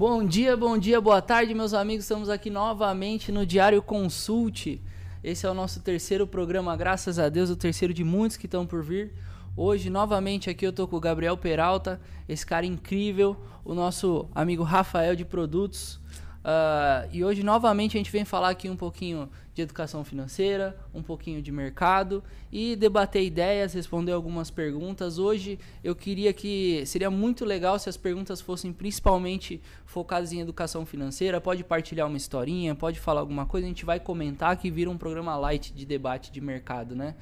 Bom dia, bom dia, boa tarde, meus amigos. Estamos aqui novamente no Diário Consulte. Esse é o nosso terceiro programa, graças a Deus, o terceiro de muitos que estão por vir. Hoje, novamente, aqui eu tô com o Gabriel Peralta, esse cara incrível, o nosso amigo Rafael de Produtos. Uh, e hoje, novamente, a gente vem falar aqui um pouquinho de educação financeira, um pouquinho de mercado e debater ideias, responder algumas perguntas. Hoje, eu queria que seria muito legal se as perguntas fossem principalmente focadas em educação financeira. Pode partilhar uma historinha, pode falar alguma coisa, a gente vai comentar que vira um programa light de debate de mercado, né?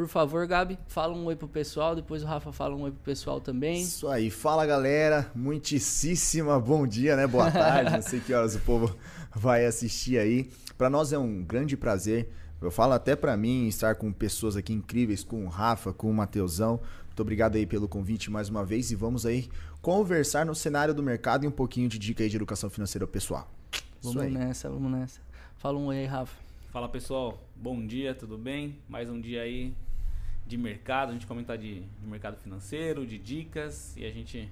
Por favor, Gabi, fala um oi pro pessoal, depois o Rafa fala um oi pro pessoal também. Isso aí, fala galera, muitíssima bom dia, né? Boa tarde, não sei que horas o povo vai assistir aí. Para nós é um grande prazer, eu falo até para mim estar com pessoas aqui incríveis, com o Rafa, com o Mateusão. Muito obrigado aí pelo convite mais uma vez e vamos aí conversar no cenário do mercado e um pouquinho de dica aí de educação financeira pessoal. Vamos nessa, vamos nessa. Fala um oi aí, Rafa. Fala pessoal, bom dia, tudo bem? Mais um dia aí de mercado, a gente comentar de, de, mercado financeiro, de dicas e a gente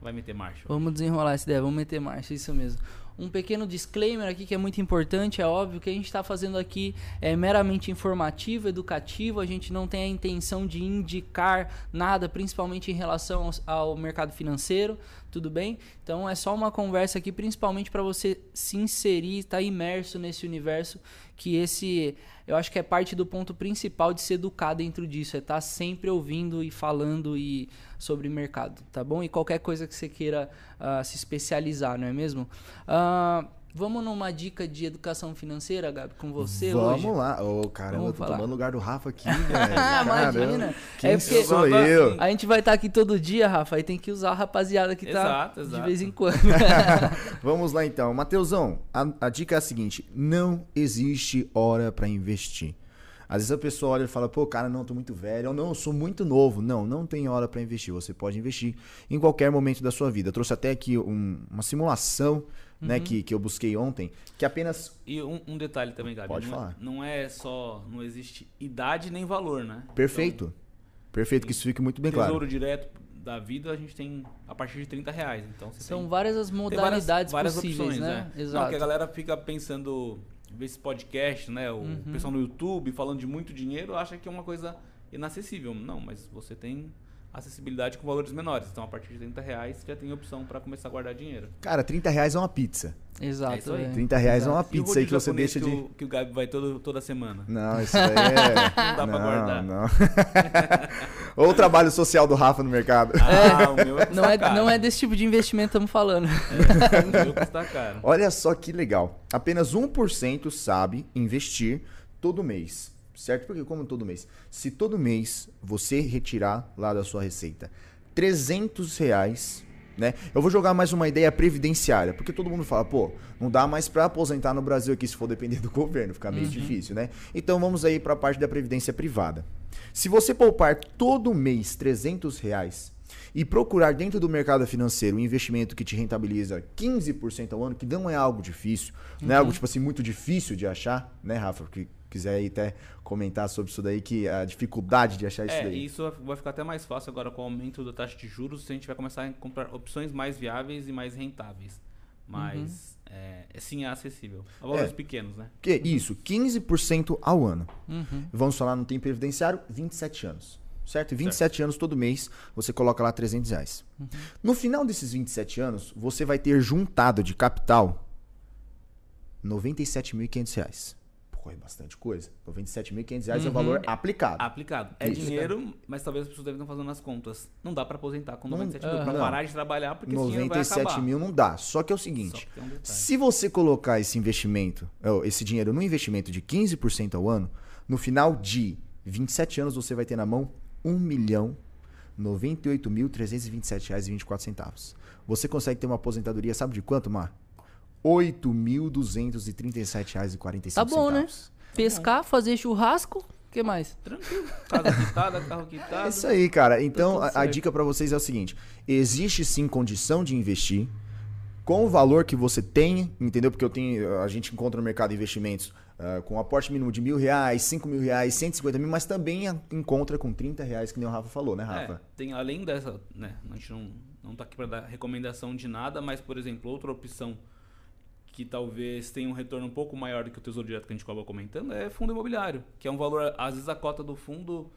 vai meter marcha. Vamos desenrolar essa ideia, vamos meter marcha, isso mesmo. Um pequeno disclaimer aqui que é muito importante, é óbvio que a gente está fazendo aqui é meramente informativo, educativo, a gente não tem a intenção de indicar nada, principalmente em relação ao, mercado financeiro, tudo bem? Então é só uma conversa aqui, principalmente para você se inserir, estar tá imerso nesse universo, que esse eu acho que é parte do ponto principal de se educar dentro disso, é estar tá sempre ouvindo e falando e sobre mercado, tá bom? E qualquer coisa que você queira uh, se especializar, não é mesmo? Uh, Vamos numa dica de educação financeira, Gabi, com você Vamos hoje? Vamos lá. Ô, oh, caramba, eu tô falar. tomando lugar do Rafa aqui, velho. Imagina. Quem é porque sou eu? A gente vai estar tá aqui todo dia, Rafa, aí tem que usar a rapaziada que tá exato, exato. de vez em quando. Vamos lá então. Mateusão, a, a dica é a seguinte: não existe hora para investir. Às vezes a pessoa olha e fala, pô, cara, não, tô muito velho, ou não, eu sou muito novo. Não, não tem hora para investir. Você pode investir em qualquer momento da sua vida. Eu trouxe até aqui um, uma simulação né, uhum. que, que eu busquei ontem, que apenas. E um, um detalhe também, Gabi. Pode não, falar. Não é só. Não existe idade nem valor, né? Perfeito. Então, Perfeito, que isso fique muito bem tesouro claro. Tesouro direto da vida a gente tem a partir de 30 reais. Então São tem, várias as modalidades várias, várias possíveis, opções, né? né? Exato. Não, que a galera fica pensando, vê esse podcast, né? O uhum. pessoal no YouTube falando de muito dinheiro, acha que é uma coisa inacessível. Não, mas você tem acessibilidade com valores menores. Então, a partir de 30 reais, já tem opção para começar a guardar dinheiro. Cara, 30 reais é uma pizza. Exato. É 30 reais Exato. é uma pizza aí que você deixa de. Que o, que o Gabi vai todo, toda semana. Não, isso aí é. não dá não, pra guardar. Não. Ou o trabalho social do Rafa no mercado. Ah, é, o meu é não, é, caro. não é desse tipo de investimento que estamos falando. É, o meu custa caro. Olha só que legal. Apenas 1% sabe investir todo mês certo? Porque como todo mês, se todo mês você retirar lá da sua receita 300 reais, né? Eu vou jogar mais uma ideia previdenciária, porque todo mundo fala, pô, não dá mais para aposentar no Brasil aqui se for depender do governo, fica meio uhum. difícil, né? Então vamos aí para a parte da previdência privada. Se você poupar todo mês 300 reais e procurar dentro do mercado financeiro um investimento que te rentabiliza 15% ao ano, que não é algo difícil, uhum. não é algo tipo assim muito difícil de achar, né, Rafa? Porque quiser aí até comentar sobre isso daí, que a dificuldade de achar isso é, daí. Isso vai ficar até mais fácil agora com o aumento da taxa de juros, a gente vai começar a encontrar opções mais viáveis e mais rentáveis. Mas uhum. é, é sim é acessível. A valores é, pequenos, né? Que isso, 15% ao ano. Uhum. Vamos falar no tempo previdenciário, 27 anos. Certo? 27 certo. anos todo mês, você coloca lá 300 reais. Uhum. No final desses 27 anos, você vai ter juntado de capital 97.500 reais corre bastante coisa. Então, 27.500 reais uhum. é o valor aplicado. Aplicado. É Isso. dinheiro, mas talvez as pessoas devem estar fazendo as contas. Não dá para aposentar com 97 não, mil. Pra parar de trabalhar, porque 97 mil não dá. Só que é o seguinte: um se você colocar esse investimento, esse dinheiro no investimento de 15% ao ano, no final de 27 anos você vai ter na mão 1 milhão 98.327 reais e 24 centavos. Você consegue ter uma aposentadoria, sabe de quanto, Mar? R$ 8.237,45. Tá bom, né? Pescar, fazer churrasco, o que mais? Tranquilo. Casa quitada, carro quitado. É isso aí, cara. Então, a, a dica para vocês é o seguinte: existe sim condição de investir com o valor que você tem, entendeu? Porque eu tenho, a gente encontra no mercado de investimentos uh, com um aporte mínimo de mil reais, cinco mil reais, 150 mil, mas também encontra com 30 reais, que nem o Rafa falou, né, Rafa? É, tem além dessa, né? A gente não, não tá aqui para dar recomendação de nada, mas, por exemplo, outra opção que talvez tenha um retorno um pouco maior do que o Tesouro Direto que a gente acaba comentando é fundo imobiliário, que é um valor, às vezes a cota do fundo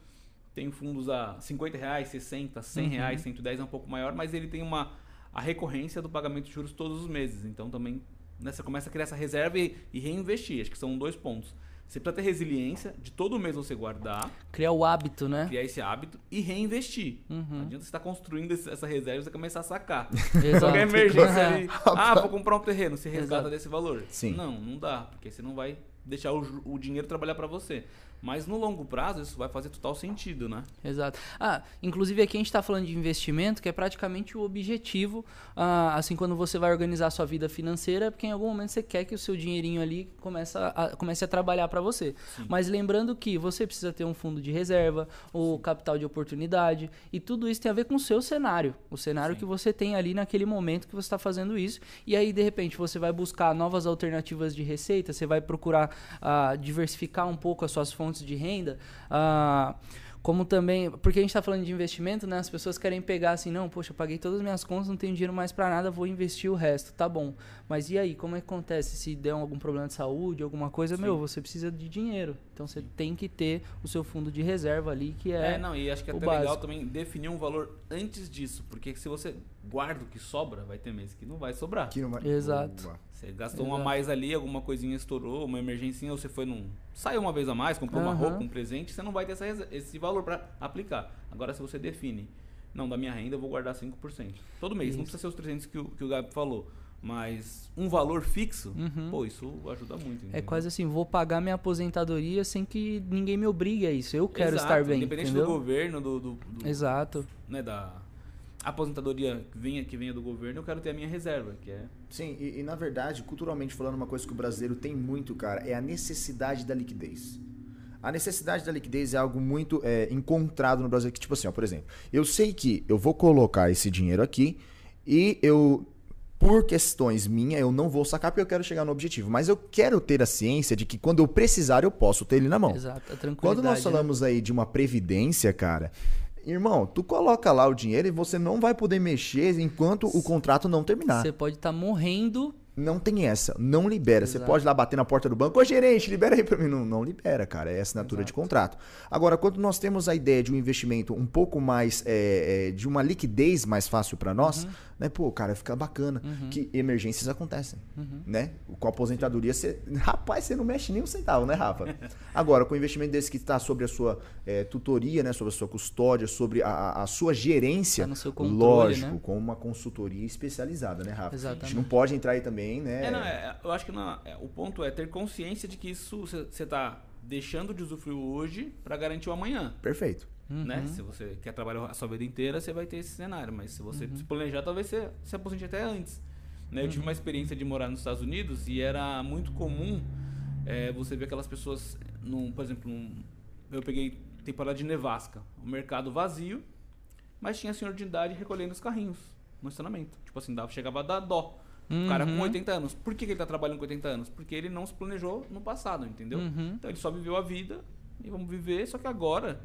tem fundos a 50 reais, 60, 100 uhum. reais, 110 é um pouco maior, mas ele tem uma a recorrência do pagamento de juros todos os meses. Então também né, você começa a criar essa reserva e, e reinvestir. Acho que são dois pontos. Você precisa ter resiliência de todo mês você guardar. Criar o hábito, né? Criar esse hábito e reinvestir. Uhum. Não adianta você estar tá construindo essa reserva e você começar a sacar. Exato. Qualquer emergência ali. ah, vou comprar um terreno, você resgata Exato. desse valor. Sim. Não, não dá, porque você não vai deixar o, o dinheiro trabalhar para você. Mas no longo prazo isso vai fazer total sentido, né? Exato. Ah, inclusive aqui a gente está falando de investimento, que é praticamente o objetivo, ah, assim, quando você vai organizar a sua vida financeira, porque em algum momento você quer que o seu dinheirinho ali comece a, comece a trabalhar para você. Sim. Mas lembrando que você precisa ter um fundo de reserva, o capital de oportunidade, e tudo isso tem a ver com o seu cenário, o cenário Sim. que você tem ali naquele momento que você está fazendo isso. E aí, de repente, você vai buscar novas alternativas de receita, você vai procurar ah, diversificar um pouco as suas fontes fontes de renda. Ah, como também, porque a gente está falando de investimento, né? As pessoas querem pegar assim, não, poxa, eu paguei todas as minhas contas, não tenho dinheiro mais para nada, vou investir o resto, tá bom. Mas e aí, como é que acontece? Se der algum problema de saúde, alguma coisa, Sim. meu, você precisa de dinheiro. Então você tem que ter o seu fundo de reserva ali, que é. É, não, e acho que é até básico. legal também definir um valor antes disso, porque se você guarda o que sobra, vai ter mês que não vai sobrar. Que não vai... Exato. Você gastou Exato. uma mais ali, alguma coisinha estourou, uma emergência, ou você foi num. Saiu uma vez a mais, comprou uhum. uma roupa, um presente, você não vai ter essa, esse valor para aplicar. Agora, se você define, não, da minha renda eu vou guardar 5%. Todo mês, isso. não precisa ser os 300 que o, que o Gabi falou. Mas um valor fixo, uhum. pô, isso ajuda muito. É entendeu? É quase assim, vou pagar minha aposentadoria sem que ninguém me obrigue a isso. Eu quero Exato, estar bem. Independente entendeu? do governo, do, do, do, Exato. Né, da, aposentadoria que venha, que venha do governo, eu quero ter a minha reserva, que é... Sim, e, e, na verdade, culturalmente falando, uma coisa que o brasileiro tem muito, cara, é a necessidade da liquidez. A necessidade da liquidez é algo muito é, encontrado no Brasil, que tipo assim, ó, por exemplo, eu sei que eu vou colocar esse dinheiro aqui e eu por questões minhas, eu não vou sacar porque eu quero chegar no objetivo. Mas eu quero ter a ciência de que quando eu precisar, eu posso ter ele na mão. Exato, a tranquilidade. Quando nós né? falamos né? aí de uma previdência, cara, Irmão, tu coloca lá o dinheiro e você não vai poder mexer enquanto o contrato não terminar. Você pode estar tá morrendo não tem essa, não libera. Exato. Você pode ir lá bater na porta do banco, ô gerente, libera aí para mim. Não, não libera, cara, é assinatura Exato. de contrato. Agora, quando nós temos a ideia de um investimento um pouco mais, é, é, de uma liquidez mais fácil para nós, uhum. Né? Pô, cara, fica bacana uhum. que emergências acontecem, uhum. né? Com a aposentadoria, você, rapaz, você não mexe nem um centavo, né, Rafa? Agora, com o investimento desse que está sobre a sua é, tutoria, né? Sobre a sua custódia, sobre a, a sua gerência, tá controle, lógico, né? com uma consultoria especializada, né, Rafa? Exatamente. A gente não pode entrar aí também né? É, não, é, eu acho que não, é, o ponto é ter consciência de que isso você está deixando de usufruir hoje para garantir o amanhã. Perfeito. Uhum. Né? Se você quer trabalhar a sua vida inteira, você vai ter esse cenário. Mas se você uhum. se planejar, talvez você se aposente até antes. Né? Eu tive uhum. uma experiência de morar nos Estados Unidos e era muito comum é, você ver aquelas pessoas, num, por exemplo, num, eu peguei temporada de nevasca, o um mercado vazio, mas tinha senhor de idade recolhendo os carrinhos no estacionamento. Tipo assim, dava, chegava a dar dó. Uhum. O cara com 80 uhum. anos. Por que, que ele tá trabalhando com 80 anos? Porque ele não se planejou no passado, entendeu? Uhum. Então ele só viveu a vida e vamos viver, só que agora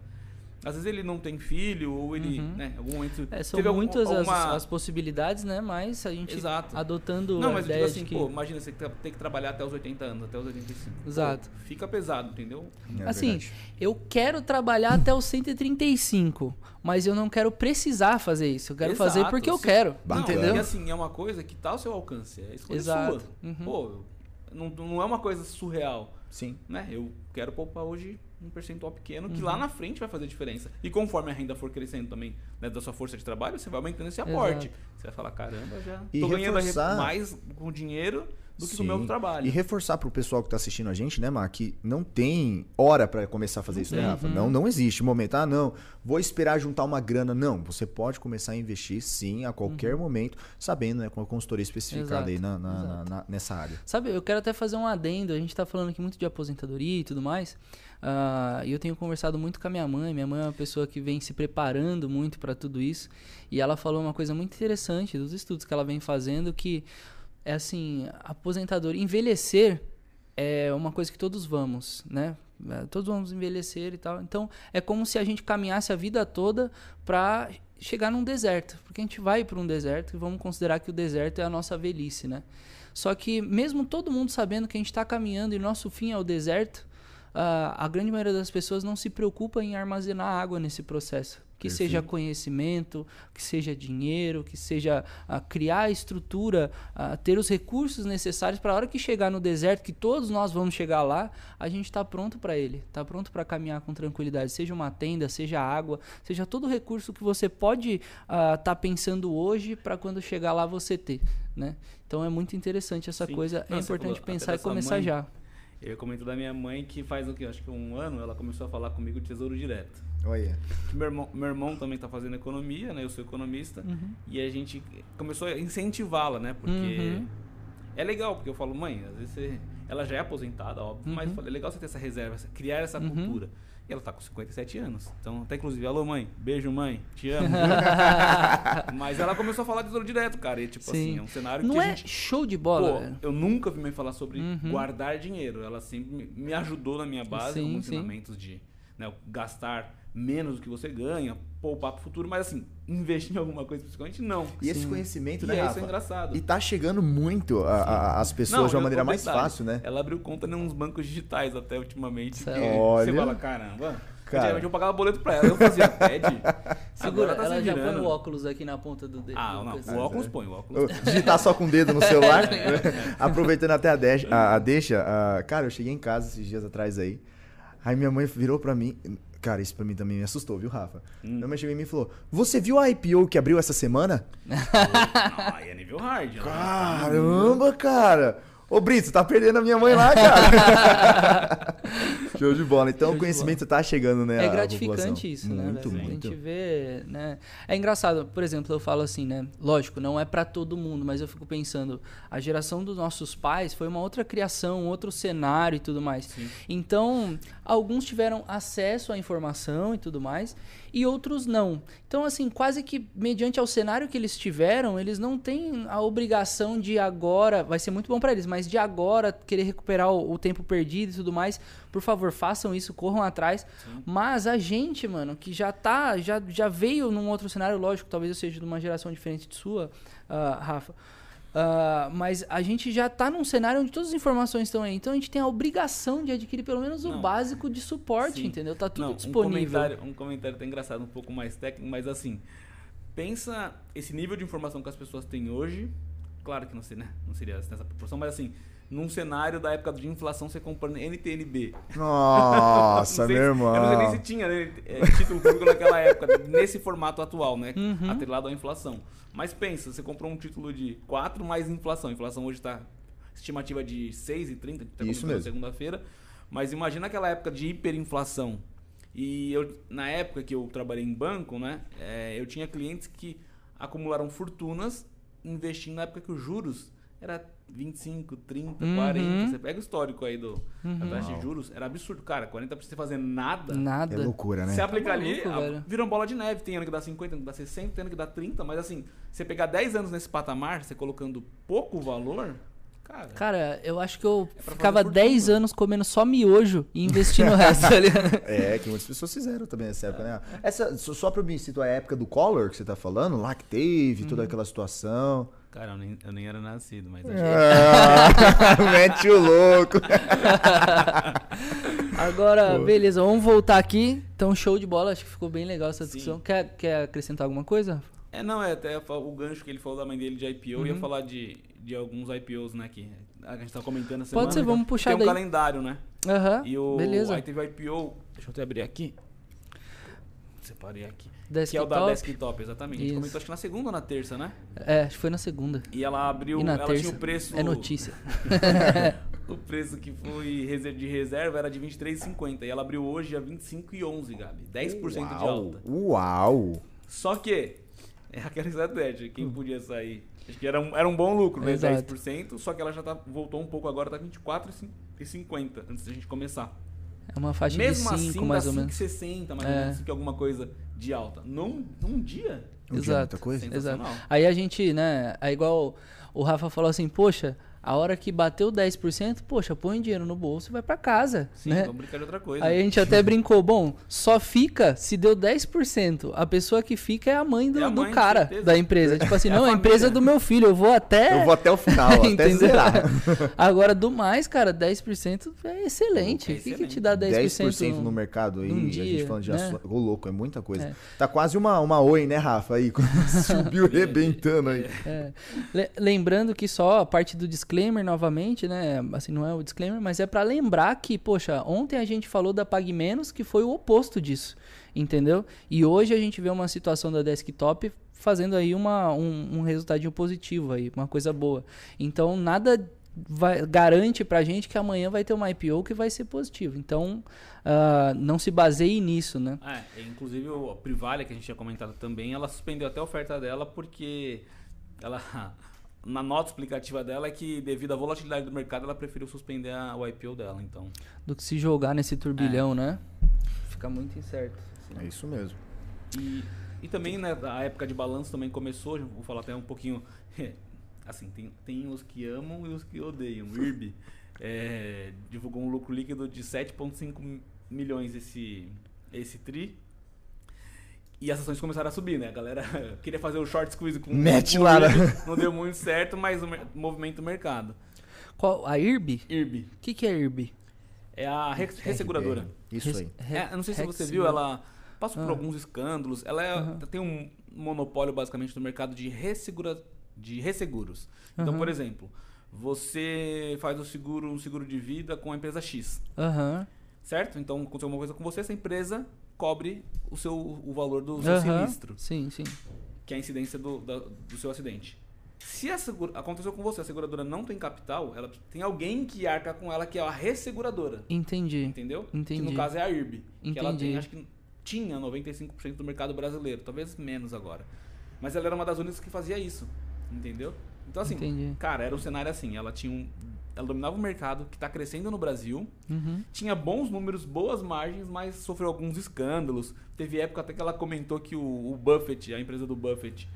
às vezes ele não tem filho, ou ele, uhum. né, em algum momento. É, são muitas algum, alguma... as, as, possibilidades, né? Mas a gente Exato. adotando. Não, mas a tipo ideia assim, que... pô, imagina você tem que trabalhar até os 80 anos, até os 85. Exato. Pô, fica pesado, entendeu? É assim, verdade. eu quero trabalhar até os 135, mas eu não quero precisar fazer isso. Eu quero Exato, fazer porque eu quero. Não, entendeu? E assim, é uma coisa que tá ao seu alcance. É escolha Exato. sua. Uhum. Pô, não, não é uma coisa surreal. Sim. Né? Eu quero poupar hoje um percentual pequeno que uhum. lá na frente vai fazer diferença. E conforme a renda for crescendo também né, da sua força de trabalho, você vai aumentando esse aporte. Exato. Você vai falar, caramba, já e tô reforçar... ganhando mais com dinheiro do que Sim. no meu trabalho. E reforçar para o pessoal que está assistindo a gente, né, Mar, que não tem hora para começar a fazer isso, né, Rafa? Uhum. Não, não existe momento. Ah, não, vou esperar juntar uma grana. Não, você pode começar a investir sim a qualquer uhum. momento, sabendo, né, com a consultoria especificada Exato. aí na, na, na, nessa área. Sabe, eu quero até fazer um adendo. A gente está falando aqui muito de aposentadoria e tudo mais. Uh, e eu tenho conversado muito com a minha mãe. Minha mãe é uma pessoa que vem se preparando muito para tudo isso. E ela falou uma coisa muito interessante dos estudos que ela vem fazendo, que é assim, aposentadoria, envelhecer é uma coisa que todos vamos, né? É, todos vamos envelhecer e tal. Então, é como se a gente caminhasse a vida toda para chegar num deserto, porque a gente vai para um deserto e vamos considerar que o deserto é a nossa velhice, né? Só que mesmo todo mundo sabendo que a gente está caminhando e nosso fim é o deserto, uh, a grande maioria das pessoas não se preocupa em armazenar água nesse processo. Que Perfeito. seja conhecimento, que seja dinheiro, que seja uh, criar a estrutura, uh, ter os recursos necessários para a hora que chegar no deserto, que todos nós vamos chegar lá, a gente está pronto para ele, está pronto para caminhar com tranquilidade. Seja uma tenda, seja água, seja todo o recurso que você pode estar uh, tá pensando hoje para quando chegar lá você ter. Né? Então é muito interessante essa Sim. coisa. É Não, é importante pensar e começar mãe, já. Eu comento da minha mãe que faz o que? Acho que um ano ela começou a falar comigo de tesouro direto. Olha. Meu irmão, meu irmão também está fazendo economia, né? Eu sou economista. Uhum. E a gente começou a incentivá-la, né? Porque uhum. é legal, porque eu falo, mãe, às vezes você, ela já é aposentada, óbvio, uhum. mas é legal você ter essa reserva, criar essa uhum. cultura. E ela tá com 57 anos. Então, até inclusive, alô mãe, beijo mãe, te amo. Mas ela começou a falar de tesouro direto, cara. E tipo Sim. assim, é um cenário Não que é gente, show de bola. Pô, eu nunca vi mãe falar sobre uhum. guardar dinheiro. Ela sempre me ajudou na minha base sim, com ensinamentos de né, gastar menos do que você ganha, poupar pro futuro, mas assim, investir em alguma coisa principalmente não. E esse conhecimento, e né, é, Rafa? Isso é engraçado. E tá chegando muito a, a, as pessoas não, de uma maneira mais fácil, né? Ela abriu conta em uns bancos digitais até ultimamente. Olha. Você fala, caramba. Cara. eu pagava boleto pra ela, eu fazia pede. Segura, tá ela já põe o óculos aqui na ponta do dedo. Ah, não, o óculos põe, o óculos. Digitar só com o dedo no celular. é, Aproveitando até a deixa, a, a deixa a, cara, eu cheguei em casa esses dias atrás aí. Aí minha mãe virou pra mim. Cara, isso pra mim também me assustou, viu, Rafa? Hum. Minha mãe chegou em mim e falou: Você viu a IPO que abriu essa semana? Não, aí é nível hard. Né? Caramba, cara! Ô, Brito, tá perdendo a minha mãe lá, cara. Show de bola. Então o conhecimento tá chegando, né? É gratificante isso, né? Muito, muito. A gente vê, né? É engraçado, por exemplo, eu falo assim, né? Lógico, não é para todo mundo, mas eu fico pensando, a geração dos nossos pais foi uma outra criação, outro cenário e tudo mais. Sim. Então, alguns tiveram acesso à informação e tudo mais, e outros não. Então, assim, quase que mediante ao cenário que eles tiveram, eles não têm a obrigação de agora, vai ser muito bom para eles, mas de agora querer recuperar o, o, tempo perdido e tudo mais. Por favor, façam isso, corram atrás. Sim. Mas a gente, mano, que já tá, já, já veio num outro cenário, lógico, talvez eu seja de uma geração diferente de sua, uh, Rafa. Uh, mas a gente já está num cenário onde todas as informações estão aí. Então a gente tem a obrigação de adquirir pelo menos o Não. básico de suporte, Sim. entendeu? Tá tudo Não, disponível. Um comentário, um comentário até engraçado, um pouco mais técnico, mas assim, pensa esse nível de informação que as pessoas têm hoje. Claro que não, sei, né? não seria nessa proporção, mas assim, num cenário da época de inflação, você comprando NTNB. Nossa, meu irmão. Eu não sei nem se tinha né, é, título público naquela época, nesse formato atual, né? Uhum. Atrelado à inflação. Mas pensa, você comprou um título de 4 mais inflação. A inflação hoje está estimativa de 6,30, tá Isso mesmo. segunda-feira. Mas imagina aquela época de hiperinflação. E eu, na época que eu trabalhei em banco, né? É, eu tinha clientes que acumularam fortunas investindo na época que os juros era 25, 30, uhum. 40. Você pega o histórico aí do, uhum. da taxa de juros, era absurdo. Cara, 40 pra você fazer nada. Nada. É loucura, né? Você aplica tá ali, a, vira uma bola de neve. Tem ano que dá 50, ano que dá 60, tem ano que dá 30. Mas assim, você pegar 10 anos nesse patamar, você colocando pouco valor, Cara, cara, eu acho que eu é ficava 10 anos comendo só miojo e investindo o resto ali. É, que muitas pessoas fizeram também nessa época, né? Essa, só pra me situar a época do Collor que você tá falando, lá que teve, toda uhum. aquela situação. Cara, eu nem, eu nem era nascido, mas acho ah, Mete o louco. Agora, Pô. beleza, vamos voltar aqui. Então, show de bola, acho que ficou bem legal essa discussão. Quer, quer acrescentar alguma coisa? É, não, é até o gancho que ele falou da mãe dele de IPO, uhum. ia falar de, de alguns IPOs, né, que a gente tá comentando essa Pode ser, vamos puxar Tem um daí. calendário, né? Aham, uhum, e o, beleza. Aí teve o IPO, deixa eu até abrir aqui. Separei aqui. Desktop. Que é o da Desktop, exatamente. Isso. A gente comentou acho que na segunda ou na terça, né? É, acho que foi na segunda. E ela abriu, e na ela terça, tinha o preço. É notícia. o preço que foi de reserva era de 23,50 e ela abriu hoje a 25,11, Gabi. 10% Uau. de alta. Uau! Só que é aquela estratégia, quem podia sair Acho que era um, era um bom lucro, né? Exato. 10%, só que ela já tá, voltou um pouco agora, tá 24,50 antes da gente começar. É uma faixa Mesmo de 5, assim, mais dá ou menos. 5,60 mais É. ou menos, que é alguma coisa de alta. Num, num dia, Não tinha Exato. muita coisa? Exato. Aí a gente, né, é igual o Rafa falou assim, poxa, a hora que bateu 10%, poxa, põe dinheiro no bolso e vai pra casa, Sim, né? vamos brincar de outra coisa. Aí a gente até brincou, bom, só fica se deu 10%. A pessoa que fica é a mãe do, É a do mãe, cara certeza. da empresa. Tipo assim, É a não, a, família. empresa é do meu filho, eu vou até. Eu vou até o final, até zerar. Agora, do mais, cara, 10% é excelente. É O que, que te dá 10%? 10% no mercado aí, num a gente dia, falando de né? ô louco, é muita coisa. É. Tá quase uma, uma oi, né, Rafa? Aí, quando subiu rebentando aí. É. Le- Lembrando que só a parte do disclaimer novamente, né? Assim, não é o disclaimer, mas é pra lembrar que, poxa, ontem a gente falou da Pag Menos, que foi o oposto disso, entendeu? E hoje a gente vê uma situação da desktop fazendo aí uma, um, um positivo aí, uma coisa boa. Então, nada vai, garante pra gente que amanhã vai ter uma IPO que vai ser positivo. Então, ah, não se baseie nisso, né? É, inclusive a Privalia, que a gente tinha comentado também, ela suspendeu até a oferta dela porque ela, na nota explicativa dela, é que devido à volatilidade do mercado, ela preferiu suspender a, o IPO dela. Então, Do que se jogar nesse turbilhão, É. né? Fica muito incerto. É isso mesmo. E, e também, né, a época de balanço também começou, vou falar até um pouquinho. Assim, tem, tem os que amam e os que odeiam. O IRB é, divulgou um lucro líquido de 7,5 milhões esse, esse TRI. E as ações começaram a subir, né? A galera queria fazer o short squeeze com Mete o lá, né? Não deu muito certo, mas o movimento do mercado. Qual, a IRB? IRB O que, que é IRB? é a re- resseguradora. Isso aí. É, eu não sei se você viu, ela passou por Ah. alguns escândalos. Ela é- Aham. tem um monopólio basicamente no mercado de, ressegura, de resseguros. Então, Aham. por exemplo, você faz o seguro, um seguro de vida com a empresa X, Aham. certo? Então, aconteceu uma coisa com você, essa empresa cobre o seu o valor do seu Aham. sinistro, Sim, sim. que é a incidência do, da- do seu acidente. Se a segura- aconteceu com você, a seguradora não tem capital, ela tem alguém que arca com ela, que é a resseguradora. Entendi. Entendeu? Que Entendi. no caso é a IRB. Que ela Entendi. tem, acho que tinha 95% do mercado brasileiro, talvez menos agora. Mas ela era uma das únicas que fazia isso. Entendeu? Então, assim, Entendi. cara, era um cenário assim. Ela tinha um. Ela dominava o mercado que está crescendo no Brasil. Uhum. Tinha bons números, boas margens, mas sofreu alguns escândalos. Teve época até que ela comentou que o, o Buffett, a empresa do Buffett,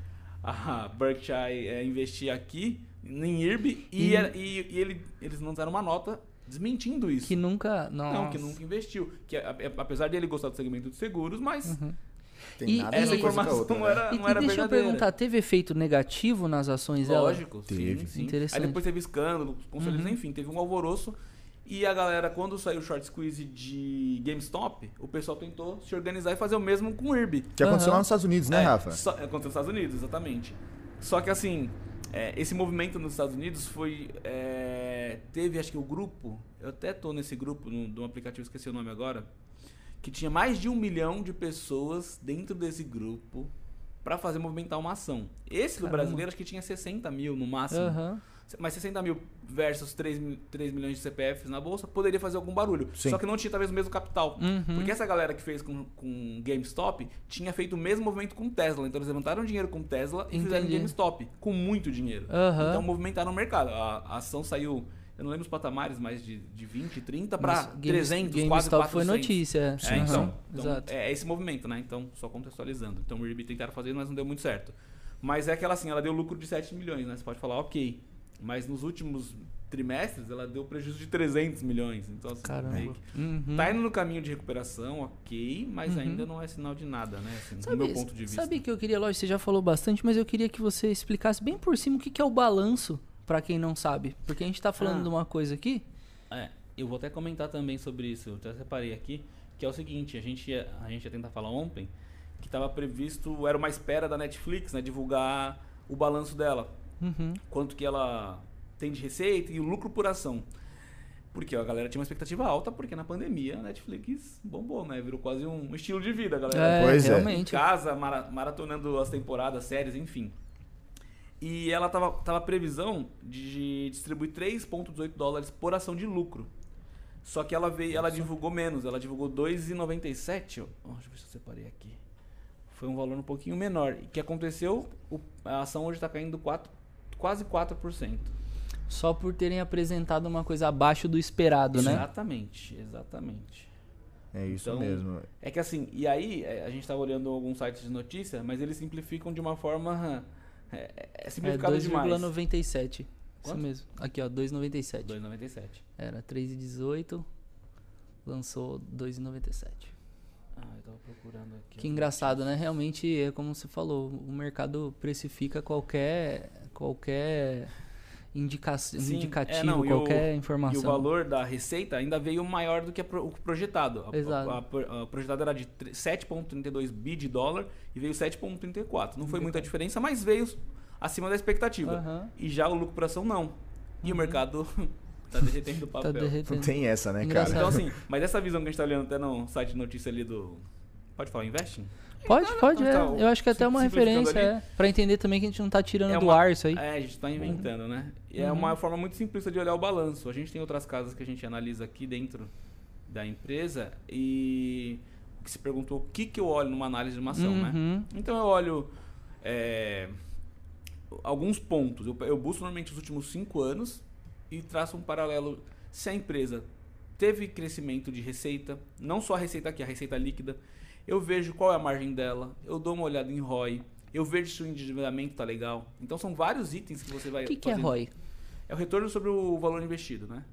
a Berkshire, é, investia aqui em IRB e, E- era- e- e ele, eles lançaram uma nota desmentindo isso. Que nunca. Nossa. Não, que nunca investiu. Que apesar de ele gostar do segmento de seguros, mas Tem E- essa informação outra, não né? era, E, não e era deixa eu verdadeira. perguntar, teve efeito negativo nas ações dela? Lógico, Teve. sim, sim. Interessante. Aí depois teve escândalo, conselheiros, Uhum. enfim, teve um alvoroço. E a galera, quando saiu o short squeeze de GameStop, o pessoal tentou se organizar e fazer o mesmo com o IRB. Que aconteceu Aham. lá nos Estados Unidos, né, É, Rafa? só- aconteceu nos Estados Unidos, exatamente. Só que assim, é, esse movimento nos Estados Unidos foi. é, teve, acho que o grupo, eu até tô nesse grupo, no, de um aplicativo, esqueci o nome agora, que tinha mais de um milhão de pessoas dentro desse grupo para fazer movimentar uma ação. Esse do Caramba. brasileiro, acho que tinha 60 mil no máximo. Aham. Mas 60 mil versus 3, mi- 3 milhões de CPFs na bolsa poderia fazer algum barulho. Sim. Só que não tinha talvez o mesmo capital. Uhum. Porque essa galera que fez com, com GameStop tinha feito o mesmo movimento com Tesla. Então eles levantaram dinheiro com Tesla e fizeram Entendi. GameStop com muito dinheiro. Aham. Então movimentaram o mercado. A, a ação saiu, eu não lembro os patamares, mas de, de 20, 30 para Mas Game- 300, quase GameStop 400. foi notícia. É, então, Aham, então, Exato. é esse movimento, né? Então, só contextualizando. Então, o Irby tentaram fazer, mas não deu muito certo. Mas é aquela assim, ela deu lucro de 7 milhões, né? Você pode falar, ok. Mas nos últimos trimestres, ela deu prejuízo de 300 milhões. Então, assim, Caramba. Uhum. Tá indo no caminho de recuperação, ok, mas Uhum. ainda não é sinal de nada, né? Assim, do meu ponto de vista. sabe que eu queria, lógico, você já falou bastante, mas eu queria que você explicasse bem por cima o que, que é o balanço, pra quem não sabe. Porque a gente tá falando Ah. de uma coisa aqui. É, eu vou até comentar também sobre isso, eu até separei aqui, que é o seguinte, a gente ia, a gente ia tentar falar ontem, que estava previsto, era uma espera da Netflix, né, divulgar o balanço dela, Uhum. quanto que ela tem de receita e o lucro por ação. Porque ó, a galera tinha uma expectativa alta, porque na pandemia a Netflix bombou, né? Virou quase um estilo de vida, a galera. É, Pois é. Em realmente. casa, mara- maratonando as temporadas, séries, enfim. E ela tava, tava previsão de distribuir 3,18 dólares por ação de lucro. Só que ela veio, ela divulgou menos, ela divulgou 2,97. ó. Ó, Deixa eu ver se eu separei aqui. Foi um valor um pouquinho menor. E o que aconteceu? O- a ação hoje está caindo 4, quase 4%. Só por terem apresentado uma coisa abaixo do esperado, né? Exatamente, exatamente. É isso Então, mesmo. É que assim, e aí é, a gente estava olhando alguns sites de notícia, mas eles simplificam de uma forma. É, é É simplificado demais. 2,97. Isso mesmo. Aqui, ó, 2,97. 2,97. Era 3,18. Lançou 2,97. Ah, eu tava procurando aqui. Que engraçado, né? Realmente é como você falou, o mercado precifica qualquer qualquer indica Sim, indicativo, é, não, e qualquer E informação. o valor da receita ainda veio maior do que pro- o projetado. A- Exato. A, a- a projetado era de tre- 7,32 bi de dólar e veio 7,34. Não foi muita diferença, mas veio acima da expectativa. Aham. E já o lucro por ação não. E o mercado tá derretendo o Tá papel. Não derretendo. tem essa, né, Engraçado. cara? Então, assim, mas essa visão que a gente tá olhando até no site de notícia ali do. Pode falar, Investing? Pode, pode, é. Então, Eu acho que é até uma simplificando referência, ali, é, pra entender também que a gente não tá tirando É do uma- ar isso aí. É, a gente tá inventando, né? E é Uhum. uma forma muito simplista de olhar o balanço. A gente tem outras casas que a gente analisa aqui dentro da empresa e o que se perguntou o que, que eu olho numa análise de uma ação, né? Uhum. Então eu olho é, alguns pontos. Eu, eu busco normalmente os últimos cinco anos e traço um paralelo se a empresa teve crescimento de receita, não só a receita aqui, a receita líquida. Eu vejo qual é a margem dela, eu dou uma olhada em ROI, eu vejo se o endividamento tá legal. Então são vários itens que você vai O que, que é. ROI? É o retorno sobre o valor investido, né?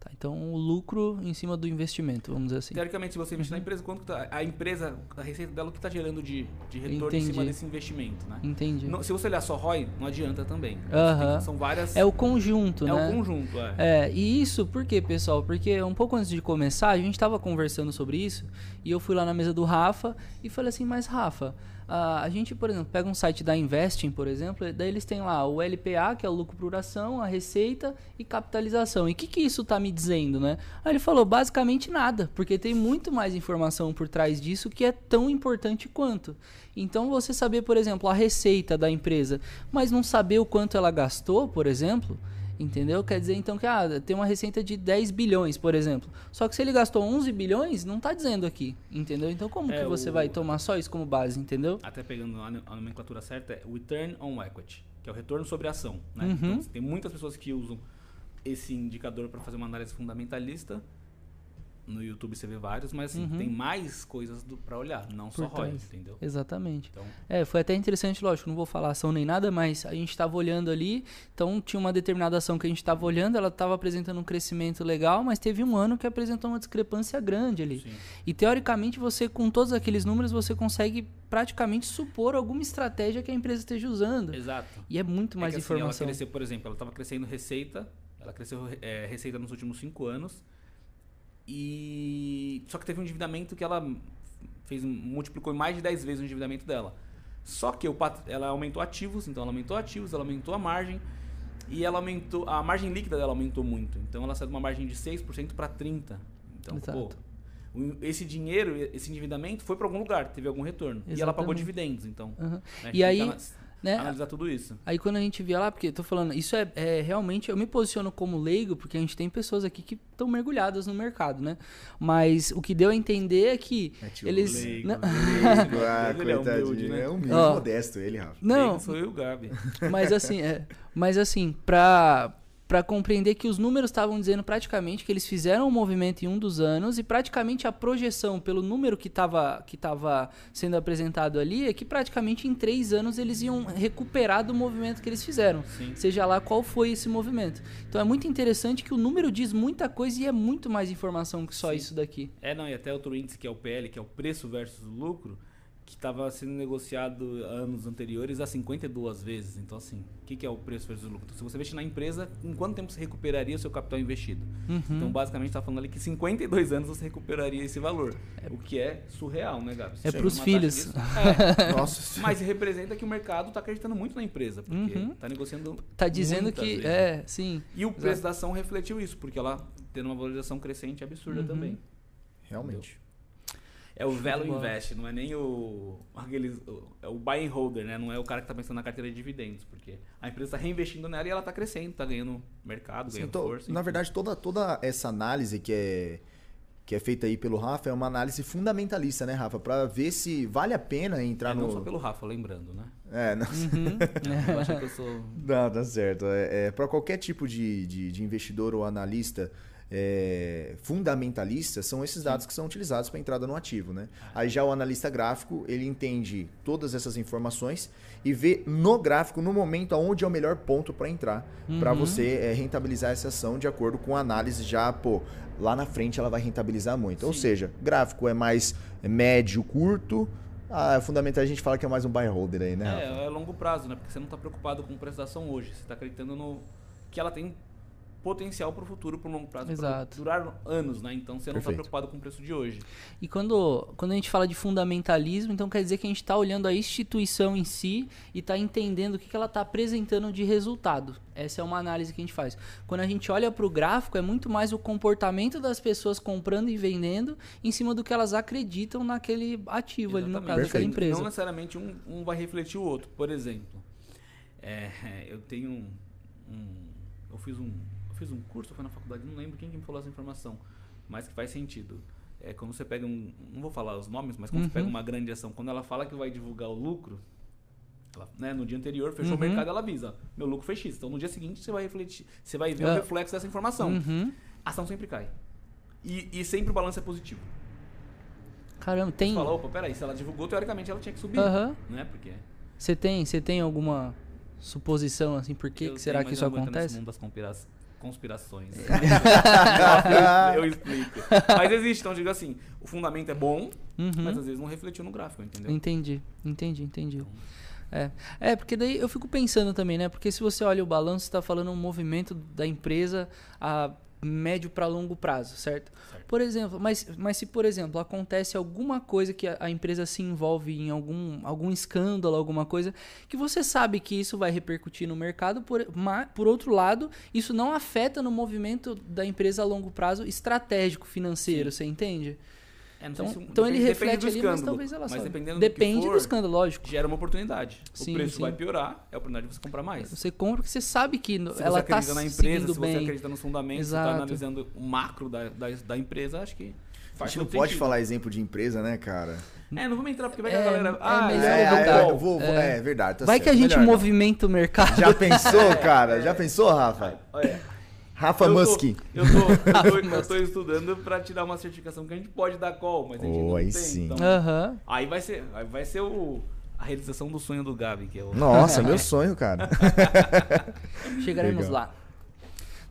Tá, então o lucro em cima do investimento, vamos dizer assim. Teoricamente, se você investir na empresa, quanto tá, a empresa, a receita dela, o que está gerando de, de retorno em cima Entendi. desse investimento, né? Entendi. Não- se você olhar só ROI, não adianta também. Aham. tem- são várias. É o conjunto, é né? o conjunto, é. É, e isso por quê, pessoal? Porque um pouco antes de começar, a gente tava conversando sobre isso, e eu fui lá na mesa do Rafa e falei assim, mas Rafa, a, a gente, por exemplo, pega um site da Investing, por exemplo, daí eles têm lá o LPA, que é o lucro por ação, a receita e capitalização. E o que, que isso tá me dizendo, né? Aí ele falou, basicamente nada, porque tem muito mais informação por trás disso que é tão importante quanto. Então você saber, por exemplo, a receita da empresa, mas não saber o quanto ela gastou, por exemplo, Entendeu? Quer dizer então que ah, tem uma receita de 10 bilhões, por exemplo. Só que se ele gastou 11 bilhões, não tá dizendo aqui, entendeu? Então como É, que você o- vai tomar só isso como base, entendeu? Até pegando a nomenclatura certa, é Return on Equity, que é o retorno sobre a ação. Né? Uhum. Então, tem muitas pessoas que usam esse indicador para fazer uma análise fundamentalista. No YouTube você vê vários, mas assim, Uhum. tem mais coisas para olhar, não só Por ROI, trás. entendeu? Exatamente. Então, É, foi até interessante, lógico, não vou falar ação nem nada, mas a gente estava olhando ali, então tinha uma determinada ação que a gente estava olhando, ela estava apresentando um crescimento legal, mas teve um ano que apresentou uma discrepância grande ali. sim. E teoricamente você, com todos aqueles números, você consegue praticamente supor alguma estratégia que a empresa esteja usando. Exato. E é muito mais é que, assim, informação. ela cresceu, por exemplo, ela estava crescendo receita, ela cresceu é, receita nos últimos cinco anos e só que teve um endividamento que ela fez multiplicou mais de 10 vezes o endividamento dela. Só que o pat- ela aumentou ativos, então ela aumentou ativos, ela aumentou a margem e ela aumentou a margem líquida dela aumentou muito. Então ela saiu de uma margem de 6% para 30. Então, pô, Exato. o- esse dinheiro, esse endividamento foi para algum lugar, teve algum retorno. E ela pagou Exatamente. dividendos, então. Aham. né, E aí, ana- né, analisar tudo isso. Aí quando a gente via lá, porque tô falando, isso é, é realmente, eu me posiciono como leigo, porque a gente tem pessoas aqui que estão mergulhadas no mercado, né? Mas o que deu a entender é que É, tio, eles. leigo, Não, Leigo, ah, Ele é humilde, coitadinho. né? É humilde, Ó. modesto ele, Rafa. não Leigo sou eu o Gabi. mas assim, é, mas assim, pra, pra compreender que os números estavam dizendo praticamente que eles fizeram um movimento em um dos anos e praticamente a projeção pelo número que estava que tava sendo apresentado ali é que praticamente em três anos eles iam recuperar do movimento que eles fizeram. Sim. seja lá qual foi esse movimento. Então é muito interessante que o número diz muita coisa e é muito mais informação que só Sim. isso daqui. É, não, e até outro índice que é o PL, que é o preço versus lucro, que estava sendo negociado anos anteriores a 52 vezes. Então, assim, o que, que é o preço versus lucro? Então, se você investir na empresa, em quanto tempo você recuperaria o seu capital investido? Uhum. Então, basicamente, está falando ali que 52 anos você recuperaria esse valor. O que é surreal, né, Gabi? Você É pros numa filhos. É, Nossa, mas representa que o mercado está acreditando muito na empresa, porque Uhum. está negociando. Tá dizendo que vezes. é, sim. E o preço da ação refletiu isso, porque ela tendo uma valorização crescente absurda Uhum. também. realmente. É o bola. invest, não é nem o, aqueles, é o buy and holder, né? Não é o cara que está pensando na carteira de dividendos, porque a empresa está reinvestindo nela e ela está crescendo, está ganhando mercado, Sim, ganhando to- força. na verdade, toda, toda essa análise que é, que é feita aí pelo Rafa é uma análise fundamentalista, né, Rafa? Pra ver se vale a pena entrar é, no. não só pelo Rafa, lembrando, né? É, não, Uhum. Eu acho que eu sou... não tá certo. É, é, para qualquer tipo de, de, de investidor ou analista, é, fundamentalistas são esses dados que são utilizados para entrada no ativo, né? Aí já o analista gráfico ele entende todas essas informações e vê no gráfico no momento aonde é o melhor ponto para entrar uhum. para você é, rentabilizar essa ação de acordo com a análise já pô lá na frente ela vai rentabilizar muito. Sim. Ou seja, gráfico é mais médio, curto. Ah, é fundamental a gente fala que é mais um buy holder aí, né? É, é longo prazo, né? Porque você não está preocupado com o preço da ação hoje. Você está acreditando no que ela tem potencial para o futuro, para o longo prazo, para durar anos, né? Então você não está preocupado com o preço de hoje. E quando, quando a gente fala de fundamentalismo, então quer dizer que a gente está olhando a instituição em si e está entendendo o que, que ela está apresentando de resultado. Essa é uma análise que a gente faz. Quando a gente olha para o gráfico, é muito mais o comportamento das pessoas comprando e vendendo em cima do que elas acreditam naquele ativo Exatamente. ali, no caso Perfeito. daquela empresa. Não necessariamente um, um vai refletir o outro. Por exemplo, é, eu tenho um, um eu fiz um fiz um curso, foi na faculdade, não lembro quem que me falou essa informação, mas que faz sentido. É quando você pega um. Não vou falar os nomes, mas quando uhum. você pega uhum. uma grande ação, quando ela fala que vai divulgar o lucro, ela, né, no dia anterior, fechou uhum. o mercado, ela avisa, meu lucro foi X. Então no dia seguinte você vai refletir, você vai ver o ah. reflexo dessa informação. Uhum. A ação sempre cai. E, e sempre o balanço é positivo. Caramba, tem. Você fala, opa, peraí, se ela divulgou, teoricamente ela tinha que subir. Uhum. Né? Porque. Você tem, você tem alguma suposição assim, por que, que será que isso acontece? mundo das conspirações eu, eu, explico. Mas existe, então digo assim, o fundamento é bom, uhum. mas às vezes não refletiu no gráfico, entendeu? Entendi, entendi, entendi. Então, é. é, porque daí eu fico pensando também, né? Porque se você olha o balanço, está falando um movimento da empresa a médio para longo prazo, certo? certo? Por exemplo, mas, mas se por exemplo acontece alguma coisa que a, a, empresa se envolve em algum, algum escândalo, alguma coisa, que você sabe que isso vai repercutir no mercado, por, mas, por outro lado, isso não afeta no movimento da empresa a longo prazo estratégico financeiro, Sim. você entende? É, então, se, então ele reflete ali, mas talvez ela Mas dependendo Depende do, for, do escândalo, lógico. Gera uma oportunidade. Sim, o preço sim. vai piorar, é a oportunidade de você comprar mais. Você compra porque você sabe que se ela está na empresa, se você acredita nos fundamentos, está analisando o macro da, da, da, empresa, acho que a gente não pode falar exemplo de empresa, né, cara? É, não vamos entrar porque vai que a é, galera. É ah, melhor é, é, eu vou, é. é verdade. Tá vai certo. que a gente melhor movimenta não. o mercado. Já pensou, cara? Já pensou, Rafa? Olha. Rafa eu Musk. eu, tô, eu, tô, eu tô estudando para tirar uma certificação que a gente pode dar call, mas a gente oh, não aí tem. Sim. Então, uhum. Aí vai ser, vai ser o, a realização do sonho do Gabi, que é o... Nossa, meu sonho, cara. Chegaremos Legal. lá.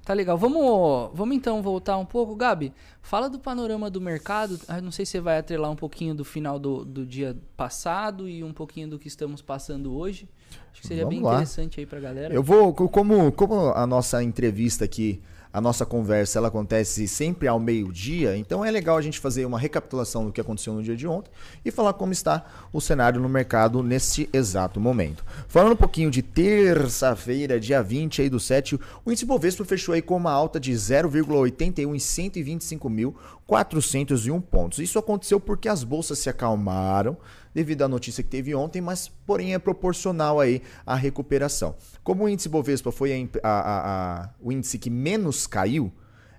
Tá legal. Vamos, vamos então voltar um pouco. Gabi, fala do panorama do mercado. Ah, não sei se você vai atrelar um pouquinho do final do, do dia passado e um pouquinho do que estamos passando hoje. Acho que seria vamos bem lá. interessante aí pra galera. Eu vou, como, como a nossa entrevista aqui a nossa conversa ela acontece sempre ao meio-dia, então é legal a gente fazer uma recapitulação do que aconteceu no dia de ontem e falar como está o cenário no mercado nesse exato momento. Falando um pouquinho de terça-feira, dia 20 aí do 7, o índice Bovespa fechou aí com uma alta de 0,81 em 125.401 pontos. Isso aconteceu porque as bolsas se acalmaram, devido à notícia que teve ontem, mas porém é proporcional aí à recuperação. Como o índice Bovespa foi a, a, a, o índice que menos caiu,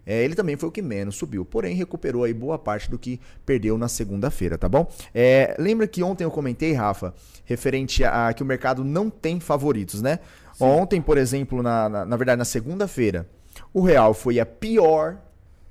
é, ele também foi o que menos subiu, porém recuperou aí boa parte do que perdeu na segunda-feira, tá bom? É, lembra que ontem eu comentei, Rafa, referente a, que o mercado não tem favoritos, né? Sim. Ontem, por exemplo, na, na, na verdade na segunda-feira, o real foi a pior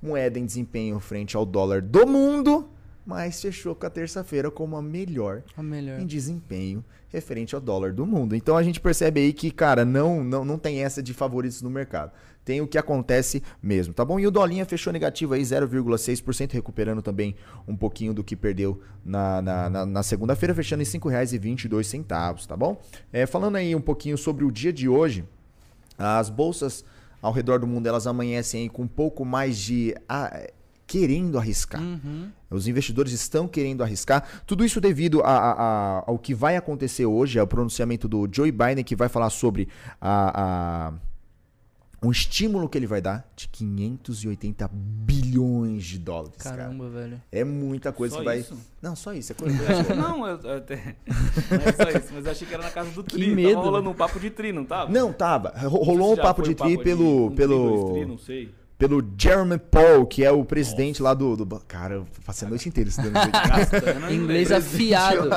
moeda em desempenho frente ao dólar do mundo mas fechou com a terça-feira como a melhor, a melhor, em desempenho referente ao dólar do mundo. Então a gente percebe aí que, cara, não, não, não tem essa de favoritos no mercado. Tem o que acontece mesmo, tá bom? E o Dolinha fechou negativo aí 0,6%, recuperando também um pouquinho do que perdeu na, na, na, na segunda-feira, fechando em R$ 5,22, tá bom? É, falando aí um pouquinho sobre o dia de hoje, as bolsas ao redor do mundo elas amanhecem aí com um pouco mais de ah, querendo arriscar. Uhum. Os investidores estão querendo arriscar. Tudo isso devido a, a, a, ao que vai acontecer hoje, ao pronunciamento do Joe Biden, que vai falar sobre a, um estímulo que ele vai dar de 580 bilhões de dólares. Caramba, cara. velho. É muita coisa. Só você vai... isso? Não, só isso. É coisa... não, eu, eu até... não é só isso, mas eu achei que era na casa do que Tri. Medo. Tava rolando um papo de Tri, não tava? Não, tava. Rolou um papo de Tri pelo. Um pelo... Tri, não sei pelo Jeremy Paul, que é o presidente lá do, do. Cara, eu passei a noite inteira estudando Inglês né? afiado.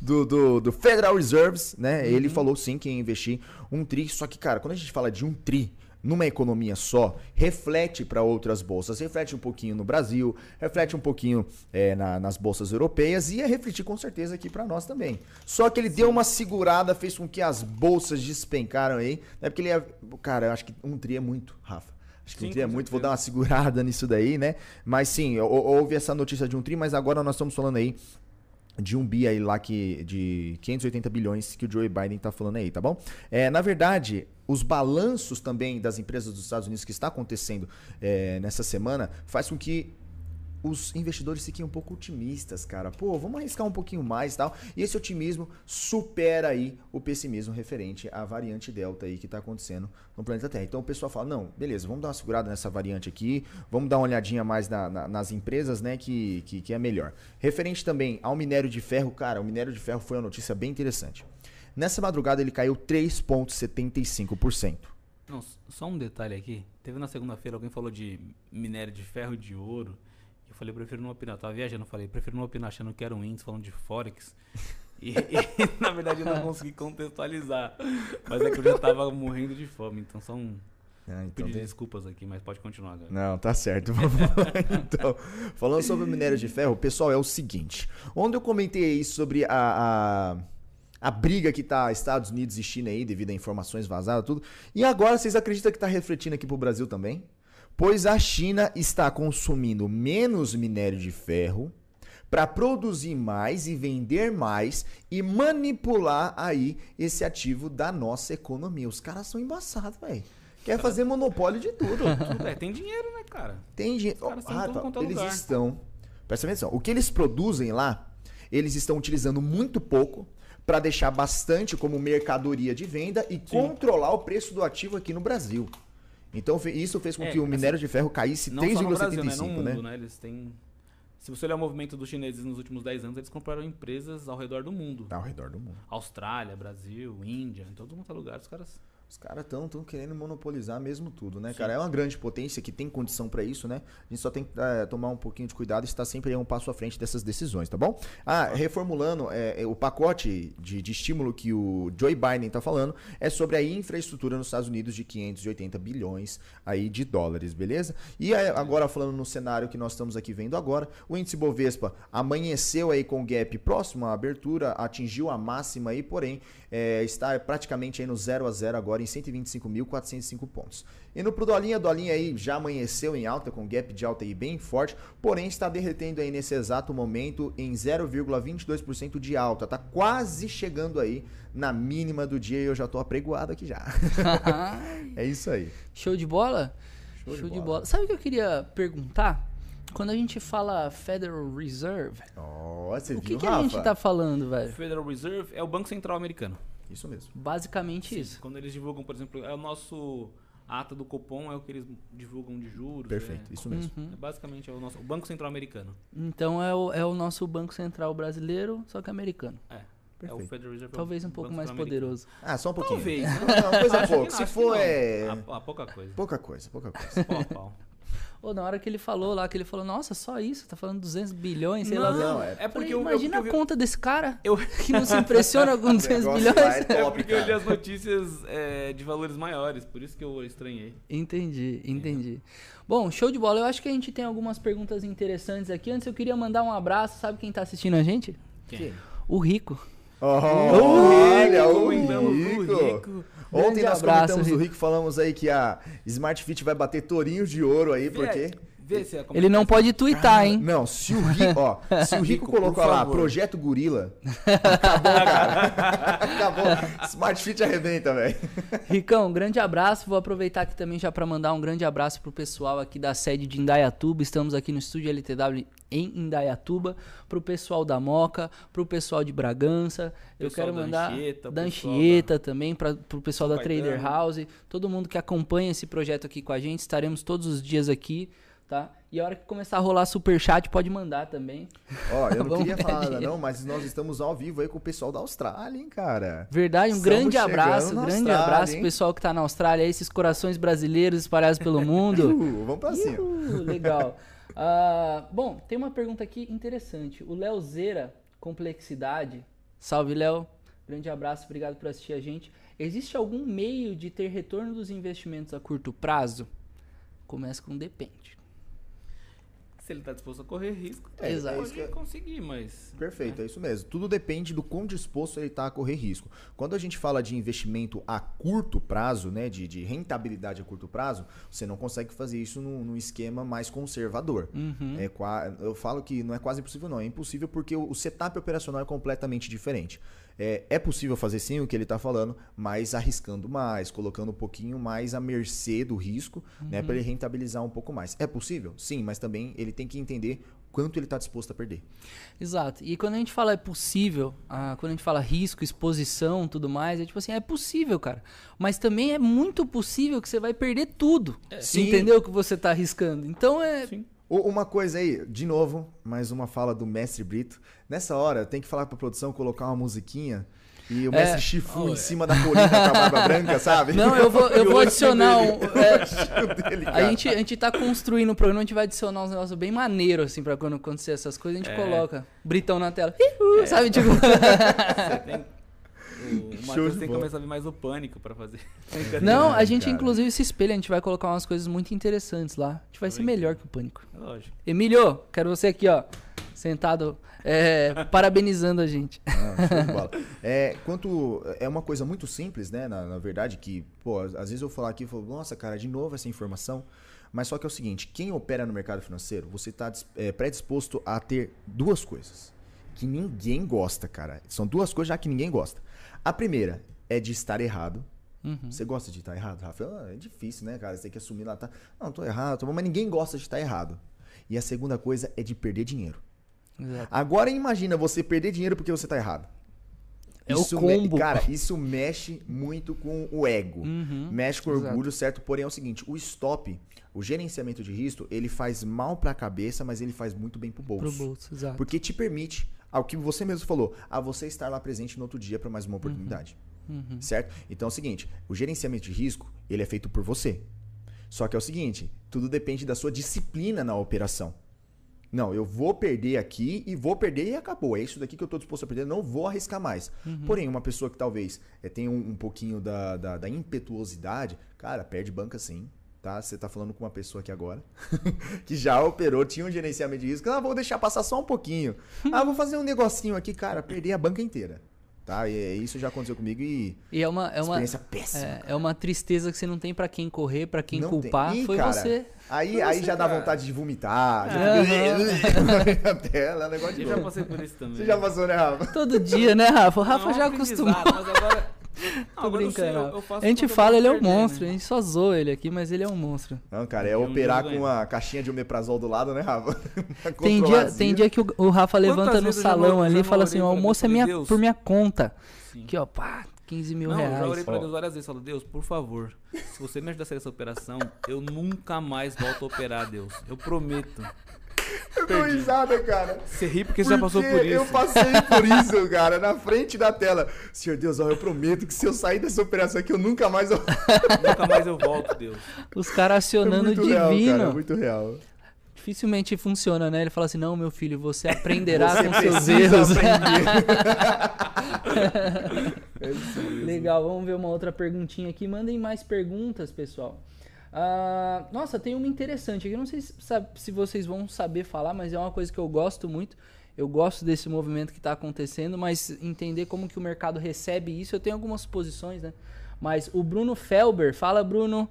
Do, do, do Federal Reserves, né? Uhum. Ele falou sim que ia investir um tri. Só que, cara, quando a gente fala de um tri numa economia só, reflete para outras bolsas, reflete um pouquinho no Brasil, reflete um pouquinho é, na- nas bolsas europeias e ia refletir com certeza aqui para nós também. Só que ele deu uma segurada, fez com que as bolsas despencaram aí, né? Porque ele ia, cara, eu acho que um tri é muito, Rafa. Acho que um Sim, tri é muito, vou dar uma segurada nisso daí, né? Mas sim, hou- houve essa notícia de um tri, mas agora nós estamos falando aí de um bi aí lá que de 580 bilhões que o Joe Biden tá falando aí, tá bom? É, na verdade, os balanços também das empresas dos Estados Unidos que está acontecendo é, nessa semana faz com que os investidores fiquem um pouco otimistas, cara. Pô, vamos arriscar um pouquinho mais e tal. E esse otimismo supera aí o pessimismo referente à variante Delta aí que tá acontecendo no planeta Terra. Então o pessoal fala, não, beleza, vamos dar uma segurada nessa variante aqui, vamos dar uma olhadinha mais na- na- nas empresas, né, que, que, que é melhor. Referente também ao minério de ferro, cara, o minério de ferro foi uma notícia bem interessante. Nessa madrugada ele caiu 3,75%. Não, só um detalhe aqui. Teve na segunda-feira alguém falou de minério de ferro e de ouro. Eu falei, prefiro não opinar. Eu tava viajando, eu falei, prefiro não opinar achando que era um índice falando de Forex. E, e, na verdade eu não consegui contextualizar. Mas é que eu já tava morrendo de fome. Então um Ah, então tem- desculpas aqui, mas pode continuar agora. Não, tá certo. Então, falando sobre o minério de ferro, pessoal, é o seguinte. Onde eu comentei aí sobre a, a, a briga que tá Estados Unidos e China aí, devido a informações vazadas, tudo. E agora vocês acreditam que tá refletindo aqui pro Brasil também? Pois a China está consumindo menos minério de ferro para produzir mais e vender mais e manipular aí esse ativo da nossa economia. Os caras são embaçados, velho. Quer fazer monopólio de tudo. Tudo é, tem dinheiro, né, cara? Tem Rafa, tudo quanto é eles lugar. estão. Presta atenção. O que eles produzem lá, eles estão utilizando muito pouco para deixar bastante como mercadoria de venda e controlar o preço do ativo aqui no Brasil. Então isso fez com É, que o assim, minério de ferro caísse Não só no Brasil, né? No 3,75, mundo, né? né? Eles têm... Se você olhar o movimento dos chineses nos últimos 10 anos, eles compraram empresas ao redor do mundo. Ao redor do mundo. Austrália, Brasil, Índia, em todo quanto é lugar, os caras... Os caras estão tão querendo monopolizar mesmo tudo, né, cara? É uma grande potência que tem condição para isso, né? A gente só tem que é, tomar um pouquinho de cuidado e estar sempre aí um passo à frente dessas decisões, tá bom? Ah, reformulando, é, é, o pacote de, de estímulo que o Joe Biden tá falando é sobre a infraestrutura nos Estados Unidos de 580 bilhões aí de dólares, beleza? E aí, agora falando no cenário que nós estamos aqui vendo agora, o índice Bovespa amanheceu aí com gap próximo à abertura, atingiu a máxima aí, porém é, está praticamente aí no 0 a 0 agora em 125.405 pontos. E no pro Dolinha, Dolinha aí já amanheceu em alta, com gap de alta aí bem forte, porém está derretendo aí nesse exato momento em 0,22% de alta. Tá quase chegando aí na mínima do dia e eu já tô apregoado aqui já. é isso aí. Show de bola? Show de de bola. bola. Sabe o que eu queria perguntar? Quando a gente fala Federal Reserve, você o que, viu, que a gente tá falando, velho? Federal Reserve é o Banco Central americano. Isso mesmo. Basicamente isso. Quando eles divulgam, por exemplo, é o nosso a ata do Copom, é o que eles divulgam de juros. Perfeito, é- isso mesmo. Uhum. é basicamente é o nosso o Banco Central americano. Então é o, é o nosso Banco Central brasileiro, só que americano. É. É Perfeito. o Federal Reserve. é Talvez um pouco mais americano. poderoso. Ah, só um pouquinho. Talvez. Não, não, coisa pouco. Se for, é. A, a pouca coisa. Pouca coisa, pouca coisa. Pau a pau. Ô, na hora que ele falou lá, que ele falou, nossa, só isso? Tá falando 200 bilhões, sei lá. Não, é- é Falei, porque eu, eu, imagina eu, a vi- conta desse cara eu, que não se impressiona com 200 negócio bilhões. é é top, porque eu li cara. as notícias é, de valores maiores, por isso que eu estranhei. Entendi, entendi. Bom, show de bola. Eu acho que a gente tem algumas perguntas interessantes aqui. Antes eu queria mandar um abraço. Sabe quem tá assistindo a gente? Quem? O Rico. Oh, olha, o comentamos do Rico. Ontem Grande nós abraço, comentamos do Rico. Rico, falamos aí que a Smart Fit vai bater tourinhos de ouro aí, porque... Vê se é Ele não pode twittar, hein? Não, se o Rico, ó, se o Rico Rico, colocou lá. Projeto Gorila, acabou, cara. acabou. Smart Fit arrebenta, velho. Ricão, um grande abraço. Vou aproveitar aqui também já para mandar um grande abraço pro pessoal aqui da sede de Indaiatuba. Estamos aqui no estúdio LTW em Indaiatuba. Pro pessoal da Moca, pro pessoal de Bragança. Eu quero da mandar Anchieta, da Anchieta também, pra, pro pessoal da Trader. House. Todo mundo que acompanha esse projeto aqui com a gente. Estaremos todos os dias aqui tá? E a hora que começar a rolar superchat, pode mandar também. Ó, eu não queria falar nada não, mas nós estamos ao vivo aí com o pessoal da Austrália, hein, cara. Verdade, um Estamos grande abraço, grande Austrália, abraço hein? pro pessoal que tá na Austrália, esses corações brasileiros espalhados pelo mundo. Uh, vamos pra cima. Uhul, legal. Ah, bom, tem uma pergunta aqui interessante. O Léo Zera, Complexidade. Salve, Léo. Grande abraço, obrigado por assistir a gente. Existe algum meio de ter retorno dos investimentos a curto prazo? Começa com depende. Se ele tá disposto a correr risco, É, Exato. é pode que- conseguir, mas. Perfeito, é isso mesmo. Tudo depende do quão disposto ele está a correr risco. Quando a gente fala de investimento a curto prazo, né, de, de rentabilidade a curto prazo, você não consegue fazer isso num, num esquema mais conservador. Uhum. É eu falo que não é quase impossível, não. É impossível porque o o setup operacional é completamente diferente. É, é possível fazer sim o que ele está falando, mas arriscando mais, colocando um pouquinho mais à mercê do risco, né, para ele rentabilizar um pouco mais. É possível? Sim, mas também ele tem que entender quanto ele está disposto a perder. Exato. E quando a gente fala é possível, ah, quando a gente fala risco, exposição, tudo mais, é tipo assim, é possível, cara. Mas também é muito possível que você vai perder tudo. Sim. Entendeu o que você tá arriscando? Então é. Sim. Uma coisa aí, de novo, mais uma fala do mestre Brito. Nessa hora, tem que falar pra produção colocar uma musiquinha e o É. mestre Chifu Oh, em é. cima da colina com a barba branca, sabe? Não, eu vou, eu vou adicionar um. é, dele, a, gente, a gente tá construindo o programa, a gente vai adicionar uns negócios bem maneiros, assim, pra quando acontecer essas coisas, a gente É. coloca Britão na tela. Ihu, Sabe, tipo. O Matheus tem que começar a ver mais o pânico pra fazer. Não, a gente cara. inclusive se espelha, a gente vai colocar umas coisas muito interessantes lá. A gente vai ser melhor que o Pânico. Lógico. Emílio, quero você aqui, ó. Sentado, é, parabenizando a gente. Ah. É, quanto, é uma coisa muito simples, né? Na, na verdade, que, pô, às vezes eu falar aqui e falo, nossa, cara, de novo essa informação. Mas só que é o seguinte: quem opera no mercado financeiro, você está predisposto a ter duas coisas que ninguém gosta, cara. São duas coisas já que ninguém gosta. A primeira é de estar errado. Uhum. Você gosta de estar errado, Rafa? Ah, é difícil, né, cara? Você tem que assumir lá, tá? Não, tô errado, tô bom, mas ninguém gosta de estar errado. E a segunda coisa é de perder dinheiro. Exato. Agora imagina você perder dinheiro porque você tá errado. É o me- combo. Cara, isso mexe muito com o ego. Uhum, Mexe com o orgulho, certo? Porém é o seguinte, o stop, o gerenciamento de risco, ele faz mal pra cabeça, mas ele faz muito bem pro bolso. Pro bolso, exato. Porque te permite, ao que você mesmo falou, a você estar lá presente no outro dia para mais uma oportunidade. Uhum. Certo? Então é o seguinte, o gerenciamento de risco, ele é feito por você. Só que é o seguinte, tudo depende da sua disciplina na operação. Não, eu vou perder aqui e vou perder e acabou. É isso daqui que eu estou disposto a perder, não vou arriscar mais. Porém, uma pessoa que talvez eh, tenha um, um pouquinho da, da, da impetuosidade, cara, perde banca sim. Tá? Você tá falando com uma pessoa aqui agora que já operou, tinha um gerenciamento de risco. Ah, vou deixar passar só um pouquinho. Ah, vou fazer um negocinho aqui, cara, perder a banca inteira. Tá? E é- isso já aconteceu comigo e E é uma, é uma, experiência péssima. é, é uma tristeza que você não tem pra quem correr, pra quem Não culpar. tem. Ih, Foi cara, você. Aí, Foi aí você, já dá cara. vontade de vomitar. A tela, é um negócio de Eu já passei por isso também. Você já passou, né, Rafa? Todo dia, né, Rafa? O Rafa Não, já acostumou. Mas agora. Tô eu brincando. eu- eu a gente eu fala, ele é um perder, monstro. né? A gente só zoa ele aqui, mas ele é um monstro. Não, cara, é Eu operar não com uma caixinha de omeprazol do lado, né, Rafa? Tem dia, controlar tem assim. dia que o, o Rafa levanta no eu salão ali e fala assim: o almoço é minha, Deus? por minha conta. Sim. Aqui, ó, pá, 15 mil Não, eu reais. já orei pra. Deus várias vezes. Falo, Deus, por favor, se você me ajudar a sair dessa operação, eu nunca mais volto a operar, Deus. Eu prometo. Eu dou risada, cara. Você ri porque você já passou Porque por isso. Eu passei por isso, cara, na frente da tela. Senhor Deus, ó, eu prometo que se eu sair dessa operação aqui, eu nunca mais. eu- Nunca mais eu volto, Deus. Os caras acionando é muito real, divino. cara, muito real. Dificilmente funciona, né? Ele fala assim: não, meu filho, você aprenderá Você com seus erros. É. Legal, vamos ver uma outra perguntinha aqui. Mandem mais perguntas, pessoal. Ah, nossa, tem uma interessante aqui. Não sei se, se vocês vão saber falar, mas é uma coisa que eu gosto muito. Eu gosto desse movimento que está acontecendo, mas entender como que o mercado recebe isso, eu tenho algumas posições, né? Mas o Bruno Felber, fala Bruno,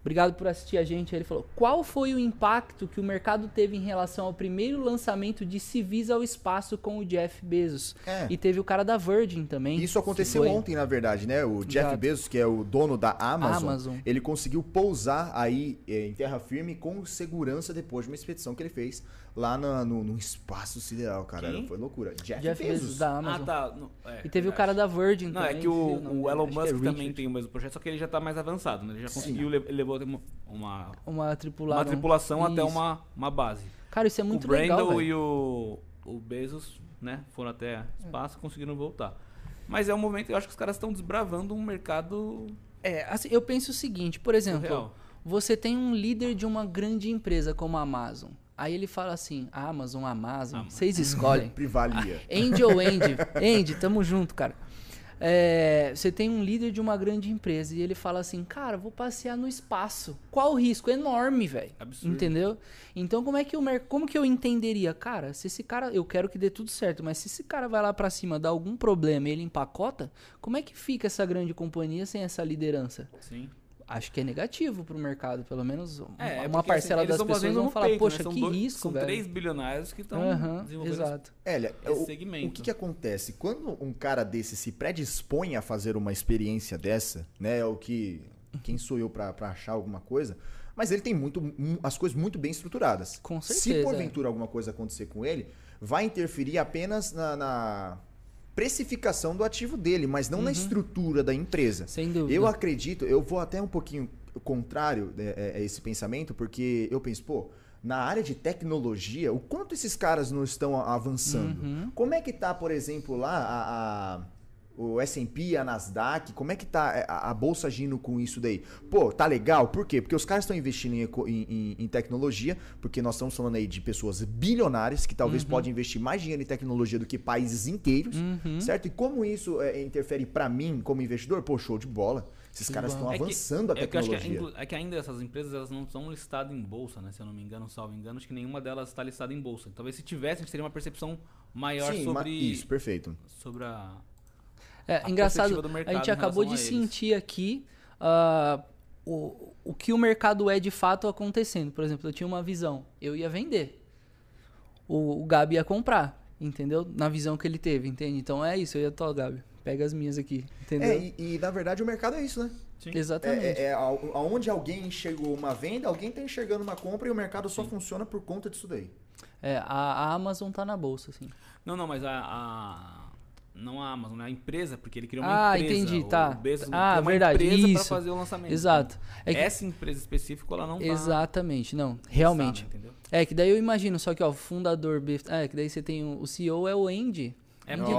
obrigado por assistir a gente. Ele falou: qual foi o impacto que o mercado teve em relação ao primeiro lançamento de civis ao espaço com o Jeff Bezos? É. E teve o cara da Virgin também. Isso aconteceu ontem, na verdade, né? O Jeff Exato. Bezos, que é o dono da Amazon, Amazon. ele conseguiu pousar aí eh, em terra firme com segurança depois de uma expedição que ele fez lá na- no, no espaço sideral, cara. Quem? Foi loucura. Jeff, Jeff Bezos. Bezos da Amazon. Ah, tá. Não, é, E teve o verdade. cara da Virgin Não, também. é que o, o Elon Musk é também tem o mesmo projeto, só que ele já tá mais avançado, né? Ele já conseguiu le- levar levou uma, uma, Uma tripulação. uma tripulação até uma, uma base. Cara, isso é muito o Brandon legal. velho. e o, o Bezos, né, foram até espaço e conseguiram voltar. Mas é um momento, eu acho que os caras estão desbravando um mercado É, assim, eu penso o seguinte, por exemplo, surreal. você tem um líder de uma grande empresa como a Amazon. Aí ele fala assim, Amazon, Amazon, Amazon. vocês escolhem. Privalia. Andy ou Andy? Andy, tamo junto, cara. É, você tem um líder de uma grande empresa e ele fala assim, cara, vou passear no espaço. Qual o risco? Enorme, velho. Absurdo. Entendeu? Então como é que o mer- como que eu entenderia, cara, se esse cara, eu quero que dê tudo certo, mas se esse cara vai lá pra cima, dá algum problema e ele empacota, como é que fica essa grande companhia sem essa liderança? Sim. Acho que é negativo pro mercado, pelo menos É, uma porque, parcela assim, das pessoas vão no falar, peito, né? poxa, São que dois- risco, São velho. três bilionários que estão Aham, desenvolvendo exato. Esse o, segmento. o que, que acontece? Quando um cara desse se predispõe a fazer uma experiência dessa, né? É o que. Quem sou eu pra, pra achar alguma coisa? Mas ele tem muito, mu- as coisas muito bem estruturadas. Com Se certeza, porventura alguma coisa acontecer com ele, vai interferir apenas na, na precificação do ativo dele, mas não na estrutura da empresa. Sem dúvida. Eu acredito, eu vou até um pouquinho contrário né, é, a esse pensamento, porque eu penso, pô, na área de tecnologia, o quanto esses caras não estão a- avançando? Uhum. Como é que tá, por exemplo, lá a, a- o S&P, a Nasdaq, como é que tá é, a, a bolsa agindo com isso daí? Pô, tá legal, por quê? Porque os caras estão investindo em, em- em- tecnologia, porque nós estamos falando aí de pessoas bilionárias que talvez podem investir mais dinheiro em tecnologia do que países inteiros, Uhum. certo? E como isso é, interfere pra mim como investidor? Pô, show de bola. Esses caras estão É que- avançando a é que que tecnologia. inclu- é que ainda essas empresas elas não são listadas em bolsa, né? Se eu não me engano, salvo engano, acho que nenhuma delas está listada em bolsa. Talvez se tivesse, a gente teria uma percepção maior Sim, sobre, isso, perfeito. sobre a. É, a engraçado, a gente acabou de sentir aqui ah, o, o que o mercado é de fato acontecendo. Por exemplo, eu tinha uma visão, eu ia vender. O, o Gabi ia comprar, entendeu? Na visão que ele teve, entende? Então é isso, eu ia, tô, Gabi, pega as minhas aqui, entendeu? É, e, e, na verdade o mercado é isso, né? Sim. Exatamente. É, é, é ao- aonde alguém enxergou uma venda, alguém tá enxergando uma compra e o mercado só funciona por conta disso daí. É, a, a Amazon tá na bolsa, assim. Não, não, mas a. a- não a Amazon, né? a empresa, porque ele criou uma Ah, empresa. entendi, o tá. Bezos Ah, criou uma verdade, empresa isso. fazer o lançamento. Exato. É que- Essa empresa específica, ela não tá Exatamente, não, realmente. listada, entendeu? É que daí eu imagino, só que ó, o fundador, é que daí você tem o, o CEO é o Andy. É Andy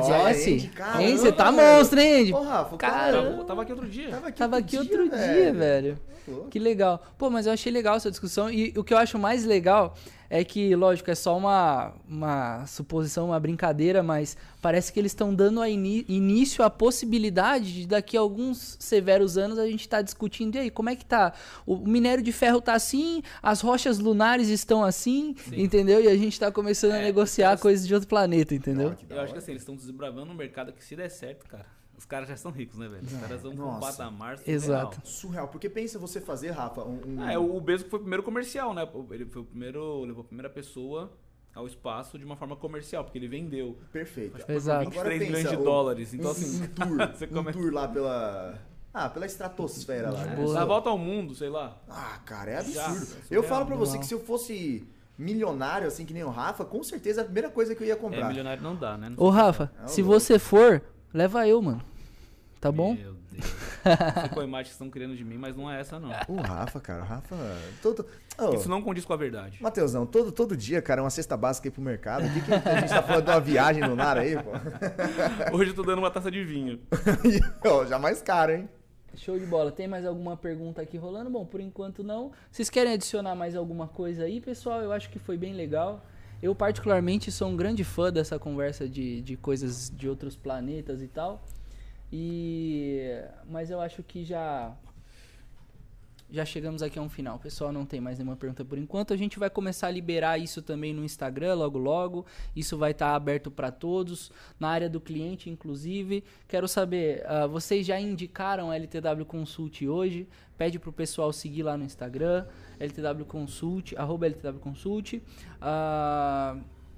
caramba, Andy, você tá velho. monstro, hein, Andy? Ô, Rafa, o Cara, Tava, aqui outro dia. tava aqui, Tava aqui outro dia, velho. Pô. Que legal. Pô, mas eu achei legal essa discussão. E o que eu acho mais legal é que, lógico, é só uma, uma suposição, uma brincadeira, mas parece que eles estão dando a início à possibilidade de daqui a alguns severos anos a gente estar discutindo. E aí, como é que tá? O minério de ferro tá assim, as rochas lunares estão assim, entendeu? E a gente tá começando a É, negociar os caras- coisas de outro planeta, entendeu? Eu acho que assim, eles estão desbravando um mercado que se der certo, cara, os caras já são ricos, né, velho? Os caras vão pra um patamar surreal. Exato. Surreal, porque pensa você fazer, Rafa, um... um- Ah, é, o Bezos foi o primeiro comercial, né? Ele foi o primeiro, levou a primeira pessoa ao espaço de uma forma comercial, porque ele vendeu Perfeito. acho que Exato. por 23 milhões de o- dólares. um, Então, assim, um tour, você um começa- tour lá pela... Ah, pela estratosfera lá. né? Boa. dá a volta ao mundo, sei lá. Ah, cara, é Já, absurdo. é surreal. eu falo pra você que se eu fosse milionário, assim que nem o Rafa, com certeza a primeira coisa que eu ia É, comprar. milionário não dá, né? Não Ô, Rafa, É, se você for, leva eu, mano. Tá bom? Meu Deus. Não sei qual imagem que estão criando de mim, mas não é essa, não. O Rafa, cara, o Rafa... Todo... Ô, Isso não condiz com a verdade. Mateusão, todo, todo dia, cara, é uma cesta básica aí pro mercado. O que, que a gente tá falando de uma viagem lunar aí, pô? Hoje eu tô dando uma taça de vinho. Ó, já mais caro, hein? Show de bola. Tem mais alguma pergunta aqui rolando? Bom, por enquanto não. Vocês querem adicionar mais alguma coisa aí, pessoal? Eu acho que foi bem legal. Eu, particularmente, sou um grande fã dessa conversa de, de coisas de outros planetas e tal. E. Mas eu acho que já. Já chegamos aqui a um final. Pessoal, não tem mais nenhuma pergunta por enquanto. A gente vai começar a liberar isso também no Instagram logo logo. Isso vai estar aberto para todos, na área do cliente inclusive. Quero saber, ah, vocês já indicaram a LTW Consult hoje? Pede pro pessoal seguir lá no Instagram, LTW Consult, arroba LTW Consult. Ah,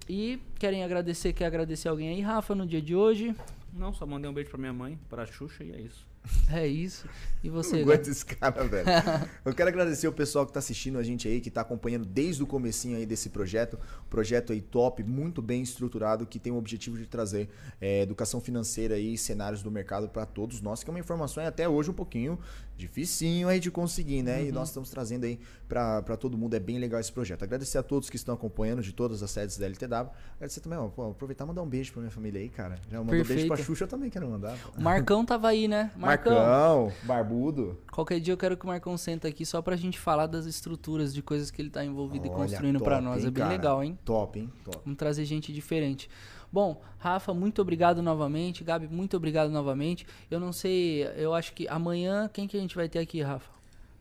e querem agradecer, quer agradecer alguém aí, Rafa, no dia de hoje? Não, só mandei um beijo pra minha mãe, pra Xuxa e é isso. É isso. E você, Não aguento esse cara, velho. Eu quero agradecer o pessoal que tá assistindo a gente aí, que tá acompanhando desde o comecinho aí desse projeto. Projeto aí top, muito bem estruturado, que tem o objetivo de trazer é, educação financeira e cenários do mercado para todos nós, que é uma informação até hoje um pouquinho dificinho aí de conseguir, né? Uhum. E nós estamos trazendo aí para todo mundo. É bem legal esse projeto. Agradecer a todos que estão acompanhando de todas as sedes da LTW. Agradecer também, ó, pô, aproveitar e mandar um beijo pra minha família aí, cara. Já mandou um beijo pra Xuxa, eu também quero mandar. O Marcão tava aí, né? Marcão. Marcão, barbudo. Qualquer dia eu quero que o Marcão senta aqui só pra gente falar das estruturas, de coisas que ele tá envolvido Olha, e construindo para nós. Hein, é bem cara. legal, hein? Top, hein? Top. Vamos trazer gente diferente. Bom, Rafa, muito obrigado novamente. Gabi, muito obrigado novamente. Eu não sei, eu acho que amanhã, quem que a gente vai ter aqui, Rafa?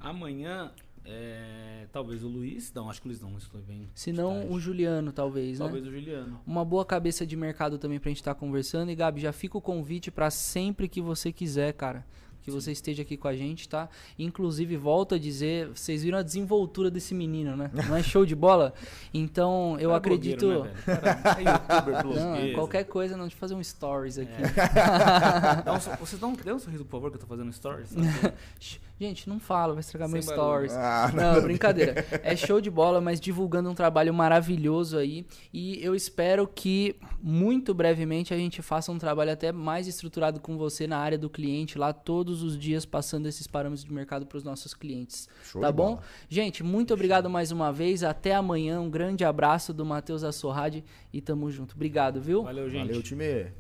Amanhã, é, talvez o Luiz. Não, acho que o Luiz não, isso foi bem. Se não, o Juliano, talvez, talvez né? Talvez o Juliano. Uma boa cabeça de mercado também pra gente estar tá conversando. E, Gabi, já fica o convite para sempre que você quiser, cara que você esteja aqui com a gente, tá? Inclusive, volto a dizer, vocês viram a desenvoltura desse menino, né? Não é show de bola? Então, eu é acredito. Blogueiro, né, Cara, é não, qualquer coisa, não, de fazer um stories aqui. É. dá um, você dá um, dê um sorriso, por favor, que eu tô fazendo stories. Gente, não fala, vai estragar Sem meu stories. Ah, não, não, brincadeira. É show de bola, mas divulgando um trabalho maravilhoso aí. E eu espero que muito brevemente a gente faça um trabalho até mais estruturado com você na área do cliente, lá todos os dias passando esses parâmetros de mercado para os nossos clientes. Show tá bom? Bola. Gente, muito obrigado mais uma vez. Até amanhã. Um grande abraço do Matheus Assorrade e tamo junto. Obrigado, viu? Valeu, gente. Valeu, time.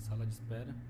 Sala de espera.